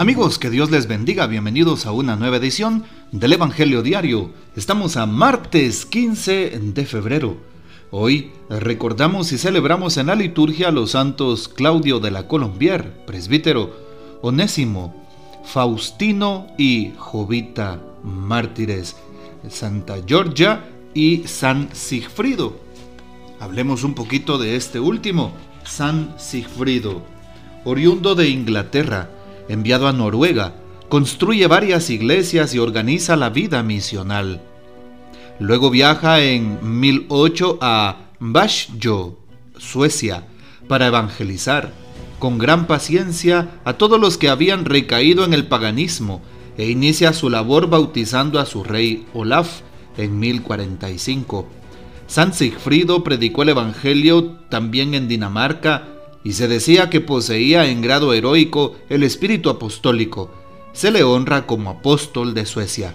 Amigos, que Dios les bendiga, bienvenidos a una nueva edición del Evangelio Diario. Estamos a martes 15 de febrero. Hoy recordamos y celebramos en la liturgia a los santos Claudio de la Colombier, presbítero, Onésimo, Faustino y Jovita, mártires, Santa Georgia y San Sigfrido. Hablemos un poquito de este último, San Sigfrido, oriundo de Inglaterra enviado a Noruega, construye varias iglesias y organiza la vida misional. Luego viaja en 1008 a Basjo, Suecia, para evangelizar con gran paciencia a todos los que habían recaído en el paganismo e inicia su labor bautizando a su rey Olaf en 1045. San Sigfrido predicó el Evangelio también en Dinamarca y se decía que poseía en grado heroico el espíritu apostólico. Se le honra como apóstol de Suecia.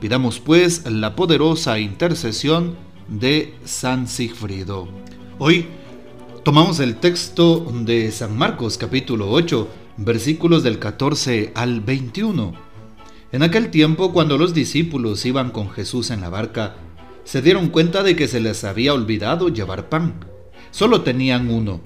Pidamos pues la poderosa intercesión de San Sigfrido. Hoy tomamos el texto de San Marcos capítulo 8, versículos del 14 al 21. En aquel tiempo, cuando los discípulos iban con Jesús en la barca, se dieron cuenta de que se les había olvidado llevar pan. Solo tenían uno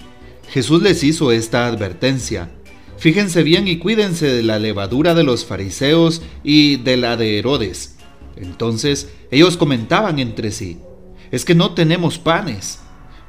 Jesús les hizo esta advertencia. Fíjense bien y cuídense de la levadura de los fariseos y de la de Herodes. Entonces ellos comentaban entre sí, es que no tenemos panes.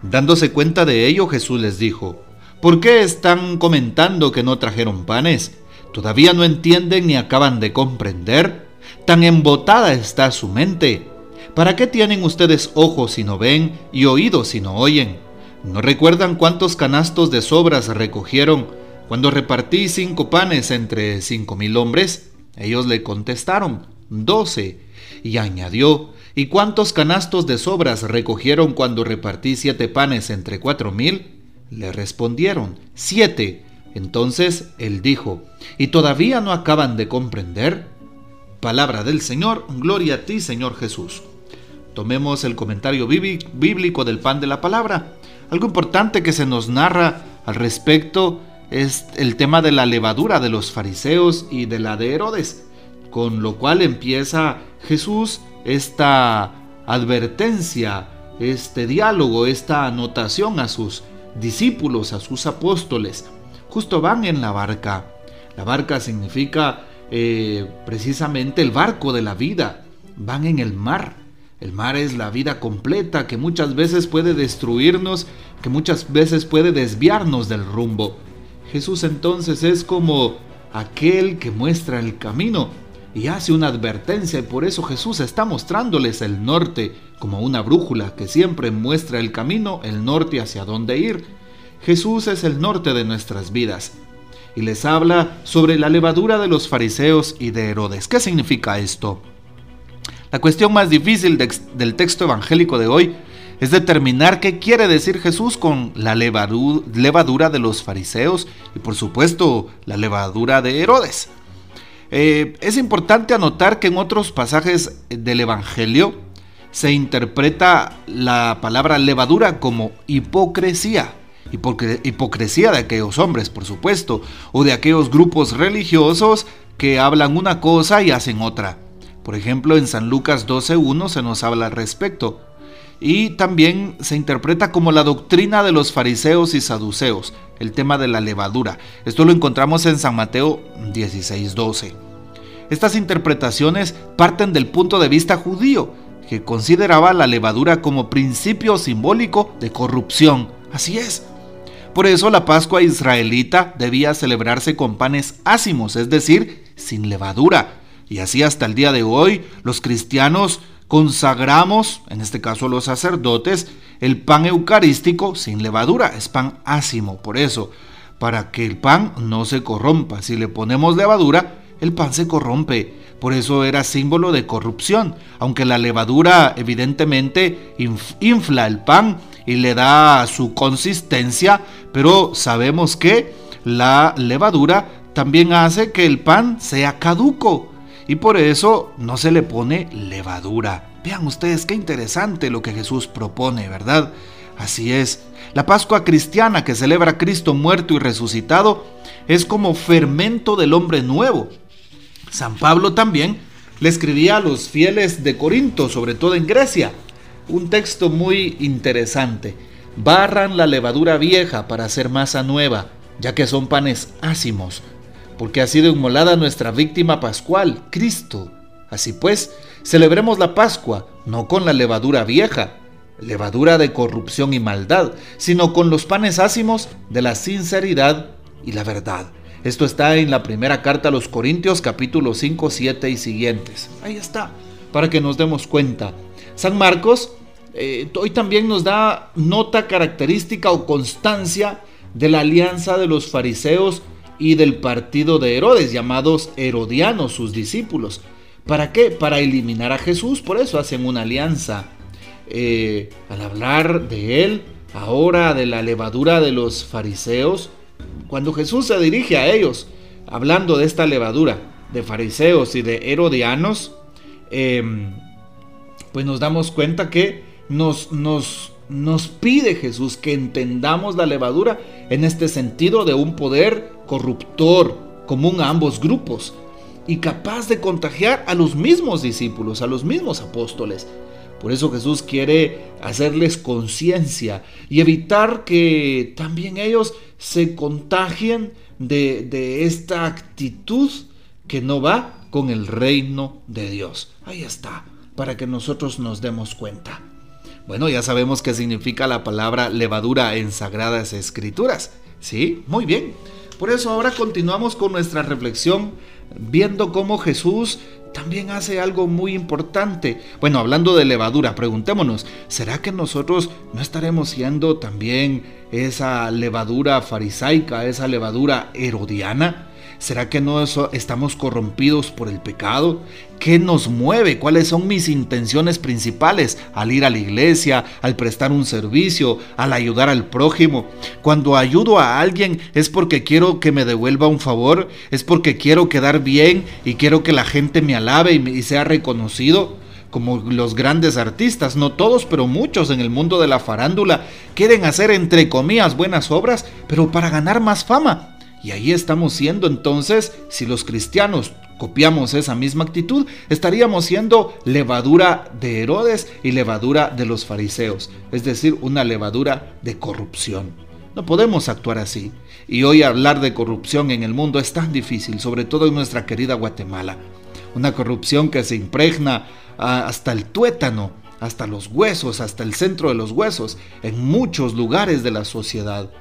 Dándose cuenta de ello, Jesús les dijo, ¿por qué están comentando que no trajeron panes? ¿Todavía no entienden ni acaban de comprender? Tan embotada está su mente. ¿Para qué tienen ustedes ojos si no ven y oídos si no oyen? ¿No recuerdan cuántos canastos de sobras recogieron cuando repartí cinco panes entre cinco mil hombres? Ellos le contestaron, doce. Y añadió, ¿y cuántos canastos de sobras recogieron cuando repartí siete panes entre cuatro mil? Le respondieron, siete. Entonces él dijo, ¿y todavía no acaban de comprender? Palabra del Señor, gloria a ti Señor Jesús. Tomemos el comentario bíblico del pan de la palabra. Algo importante que se nos narra al respecto es el tema de la levadura de los fariseos y de la de Herodes, con lo cual empieza Jesús esta advertencia, este diálogo, esta anotación a sus discípulos, a sus apóstoles. Justo van en la barca. La barca significa eh, precisamente el barco de la vida. Van en el mar. El mar es la vida completa que muchas veces puede destruirnos, que muchas veces puede desviarnos del rumbo. Jesús entonces es como aquel que muestra el camino y hace una advertencia y por eso Jesús está mostrándoles el norte como una brújula que siempre muestra el camino, el norte hacia dónde ir. Jesús es el norte de nuestras vidas y les habla sobre la levadura de los fariseos y de Herodes. ¿Qué significa esto? La cuestión más difícil del texto evangélico de hoy es determinar qué quiere decir Jesús con la levadura de los fariseos y por supuesto la levadura de Herodes. Eh, es importante anotar que en otros pasajes del Evangelio se interpreta la palabra levadura como hipocresía. Hipocresía de aquellos hombres, por supuesto, o de aquellos grupos religiosos que hablan una cosa y hacen otra. Por ejemplo, en San Lucas 12.1 se nos habla al respecto. Y también se interpreta como la doctrina de los fariseos y saduceos, el tema de la levadura. Esto lo encontramos en San Mateo 16.12. Estas interpretaciones parten del punto de vista judío, que consideraba la levadura como principio simbólico de corrupción. Así es. Por eso la Pascua israelita debía celebrarse con panes ácimos, es decir, sin levadura, y así hasta el día de hoy los cristianos consagramos, en este caso los sacerdotes, el pan eucarístico sin levadura, es pan ácimo. Por eso, para que el pan no se corrompa, si le ponemos levadura, el pan se corrompe. Por eso era símbolo de corrupción, aunque la levadura evidentemente infla el pan y le da su consistencia, pero sabemos que la levadura también hace que el pan sea caduco y por eso no se le pone levadura. Vean ustedes qué interesante lo que Jesús propone, ¿verdad? Así es, la Pascua cristiana que celebra a Cristo muerto y resucitado es como fermento del hombre nuevo. San Pablo también le escribía a los fieles de Corinto, sobre todo en Grecia, un texto muy interesante. Barran la levadura vieja para hacer masa nueva, ya que son panes ácimos, porque ha sido inmolada nuestra víctima pascual, Cristo. Así pues, celebremos la Pascua, no con la levadura vieja, levadura de corrupción y maldad, sino con los panes ácimos de la sinceridad y la verdad. Esto está en la primera carta a los Corintios capítulo 5, 7 y siguientes. Ahí está, para que nos demos cuenta. San Marcos eh, hoy también nos da nota característica o constancia de la alianza de los fariseos y del partido de Herodes, llamados herodianos, sus discípulos. ¿Para qué? Para eliminar a Jesús, por eso hacen una alianza. Eh, al hablar de él, ahora de la levadura de los fariseos, cuando Jesús se dirige a ellos, hablando de esta levadura de fariseos y de herodianos, em, pues nos damos cuenta que nos, nos, nos pide Jesús que entendamos la levadura en este sentido de un poder corruptor común a ambos grupos y capaz de contagiar a los mismos discípulos, a los mismos apóstoles. Por eso Jesús quiere hacerles conciencia y evitar que también ellos se contagien de, esta actitud que no va con el reino de Dios. Ahí está, para que nosotros nos demos cuenta. Bueno, ya sabemos qué significa la palabra levadura en sagradas escrituras. ¿Sí? Muy bien. Por eso ahora continuamos con nuestra reflexión viendo cómo Jesús también hace algo muy importante. Bueno, hablando de levadura, preguntémonos, ¿será que nosotros no estaremos siendo también esa levadura farisaica, esa levadura herodiana? ¿Será que no estamos corrompidos por el pecado? ¿Qué nos mueve? ¿Cuáles son mis intenciones principales al ir a la iglesia, al prestar un servicio, al ayudar al prójimo? Cuando ayudo a alguien es porque quiero que me devuelva un favor, es porque quiero quedar bien y quiero que la gente me alabe y sea reconocido como los grandes artistas, no todos, pero muchos en el mundo de la farándula, quieren hacer entre comillas buenas obras, pero para ganar más fama. Y ahí estamos siendo entonces, si los cristianos copiamos esa misma actitud, estaríamos siendo levadura de Herodes y levadura de los fariseos, es decir, una levadura de corrupción. No podemos actuar así. Y hoy hablar de corrupción en el mundo es tan difícil, sobre todo en nuestra querida Guatemala. Una corrupción que se impregna ah, hasta el tuétano, hasta los huesos, hasta el centro de los huesos, en muchos lugares de la sociedad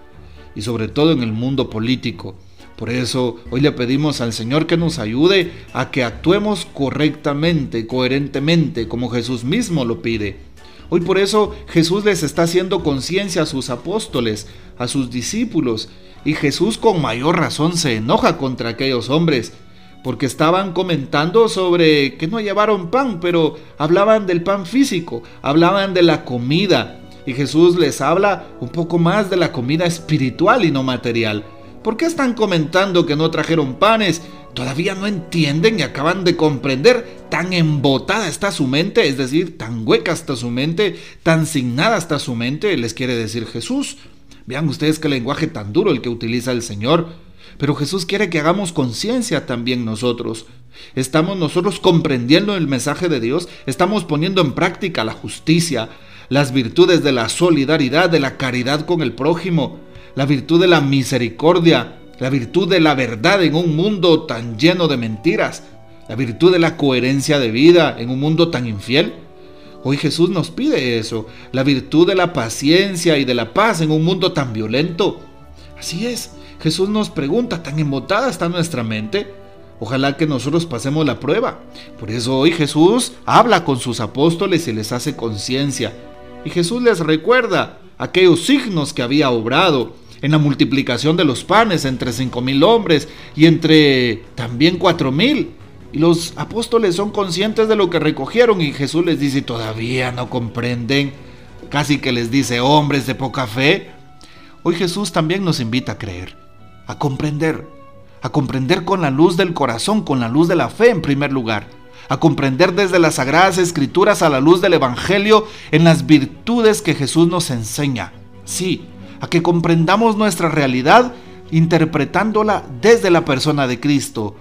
y sobre todo en el mundo político. Por eso hoy le pedimos al Señor que nos ayude a que actuemos correctamente, coherentemente, como Jesús mismo lo pide. Hoy por eso Jesús les está haciendo conciencia a sus apóstoles, a sus discípulos, y Jesús con mayor razón se enoja contra aquellos hombres, porque estaban comentando sobre que no llevaron pan, pero hablaban del pan físico, hablaban de la comida, y Jesús les habla un poco más de la comida espiritual y no material. ¿Por qué están comentando que no trajeron panes? Todavía no entienden y acaban de comprender. Tan embotada está su mente, es decir, tan hueca está su mente, tan signada está su mente, les quiere decir Jesús. Vean ustedes qué lenguaje tan duro el que utiliza el Señor. Pero Jesús quiere que hagamos conciencia también nosotros. Estamos nosotros comprendiendo el mensaje de Dios, estamos poniendo en práctica la justicia, las virtudes de la solidaridad, de la caridad con el prójimo, la virtud de la misericordia, la virtud de la verdad en un mundo tan lleno de mentiras, la virtud de la coherencia de vida en un mundo tan infiel. Hoy Jesús nos pide eso, la virtud de la paciencia y de la paz en un mundo tan violento. Así es, Jesús nos pregunta, ¿tan embotada está nuestra mente? Ojalá que nosotros pasemos la prueba. Por eso hoy Jesús habla con sus apóstoles y les hace conciencia y Jesús les recuerda aquellos signos que había obrado en la multiplicación de los panes entre cinco mil hombres y entre también cuatro mil. Y los apóstoles son conscientes de lo que recogieron y Jesús les dice, todavía no comprenden. Casi que les dice, hombres de poca fe. Hoy Jesús también nos invita a creer, a comprender, a comprender con la luz del corazón, con la luz de la fe en primer lugar a comprender desde las sagradas escrituras a la luz del Evangelio en las virtudes que Jesús nos enseña. Sí, a que comprendamos nuestra realidad interpretándola desde la persona de Cristo.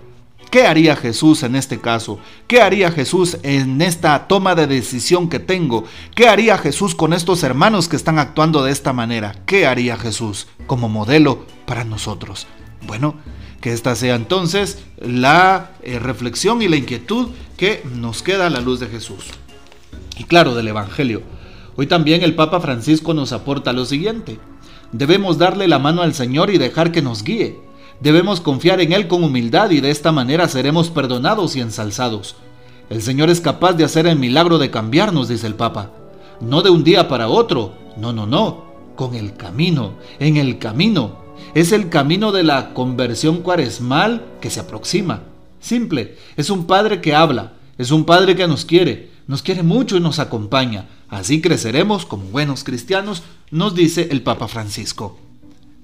¿Qué haría Jesús en este caso? ¿Qué haría Jesús en esta toma de decisión que tengo? ¿Qué haría Jesús con estos hermanos que están actuando de esta manera? ¿Qué haría Jesús como modelo para nosotros? Bueno, que esta sea entonces la eh, reflexión y la inquietud que nos queda a la luz de Jesús. Y claro, del Evangelio. Hoy también el Papa Francisco nos aporta lo siguiente. Debemos darle la mano al Señor y dejar que nos guíe. Debemos confiar en Él con humildad y de esta manera seremos perdonados y ensalzados. El Señor es capaz de hacer el milagro de cambiarnos, dice el Papa. No de un día para otro, no, no, no, con el camino, en el camino. Es el camino de la conversión cuaresmal que se aproxima. Simple, es un Padre que habla, es un Padre que nos quiere, nos quiere mucho y nos acompaña. Así creceremos como buenos cristianos, nos dice el Papa Francisco.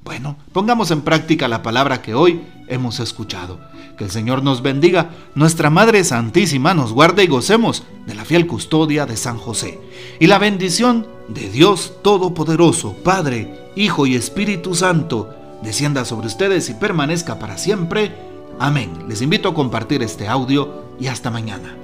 Bueno, pongamos en práctica la palabra que hoy hemos escuchado. Que el Señor nos bendiga, nuestra Madre Santísima nos guarde y gocemos de la fiel custodia de San José. Y la bendición de Dios Todopoderoso, Padre, Hijo y Espíritu Santo, descienda sobre ustedes y permanezca para siempre. Amén. Les invito a compartir este audio y hasta mañana.